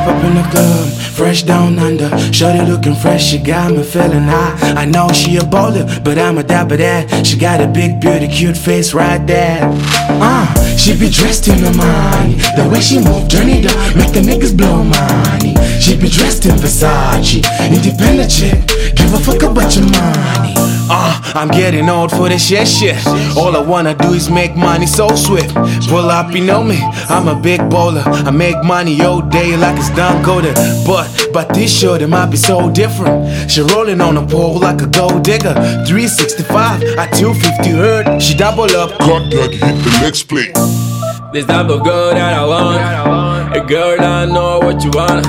step up in the club, fresh down under. Shorty looking fresh, she got me feeling high. I know she a baller, but I'm a dapper dad. She got a big, beauty, cute face right there. Uh, she be dressed in the money. The way she move, journey down, make the niggas blow money. She be dressed in Versace, independent chick. Give a fuck I'm getting old for this shit shit. All I wanna do is make money so swift. Pull up, you know me. I'm a big bowler. I make money all day like it's done golden. But but this shorty might be so different. She rolling on a pole like a gold digger. 365 at 250 hurt. She double up. Cut that, hit the next plate. This type of girl that I want. A girl that know what you want.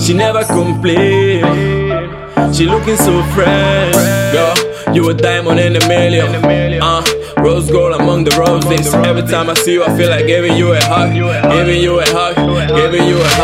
She never complain. She looking so fresh. Girl, you a diamond in a million. Uh, rose gold among the roses. Every time I see you, I feel like giving you a hug. Giving you a hug. Giving you a hug.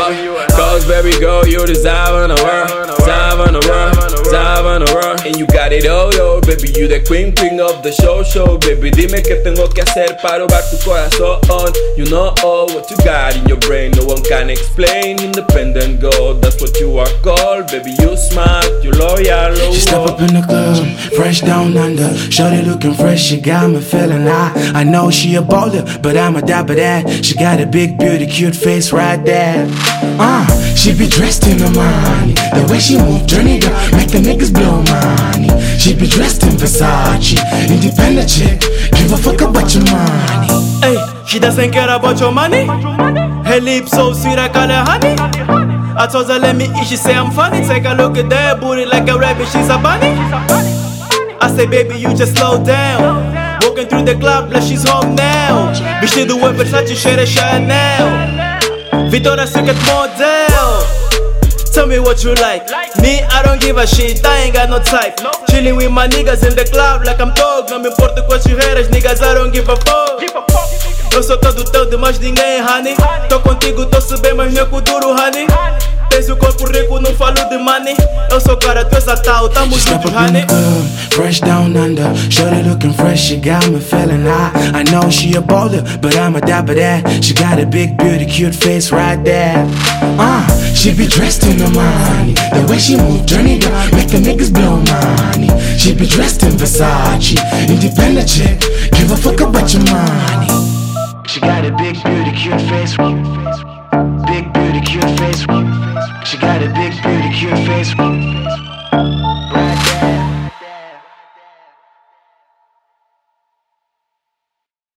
Cause baby girl, you deserve the world. Deserve the world. Deserve the world. And you got it all, yo, baby. You the queen, queen of the show, show, baby. Dime qué tengo que hacer para robar tu corazón. You know all what you got in your brain, no one can explain. Independent girl, that's what you are called. Baby, you smart, you loyal. She step up in the club, fresh down under. Shorty looking fresh, she got me feeling high. I know she a baller, but I'm a dapper that. She got a big, beauty, cute face right there. Uh, she be dressed in money. The way she move, journey down, make the niggas blow money. She be dressed in Versace, independent chick. Give a fuck about your money. Hey, she doesn't care about your money. Her lips so sweet, I call her honey. I told her let me eat, she say I'm funny. Take a look at that booty like a rabbit, she's a bunny. I say baby you just slow down. Walking through the club like she's home now. Vestido é Versace, cheira Chanel. Victoria's Secret model. Tell me what you like. Me, I don't give a shit, I ain't got no type. Chilling with my niggas in the club like I'm dog. Não me importa com as churreiras, niggas, I don't give a fuck. Eu sou todo teu, de mais ninguém, honey. Tô contigo, tô bem, mas não é duro, honey. Money. Eu sou cara, tu és a tal, tamo Step up in honey. the club, fresh down under. Shorty looking fresh, she got me feeling high. I know she a baller, but I'm a dapper that. She got a big, beauty, cute face right there. Uh, she be dressed in the money. The way she move, journey down, make the niggas blow money. She be dressed in Versace, independent chick. Give a fuck about your money. She got a big, beauty, cute face. Big, beauty, cute face, cute face. She got a big cute face.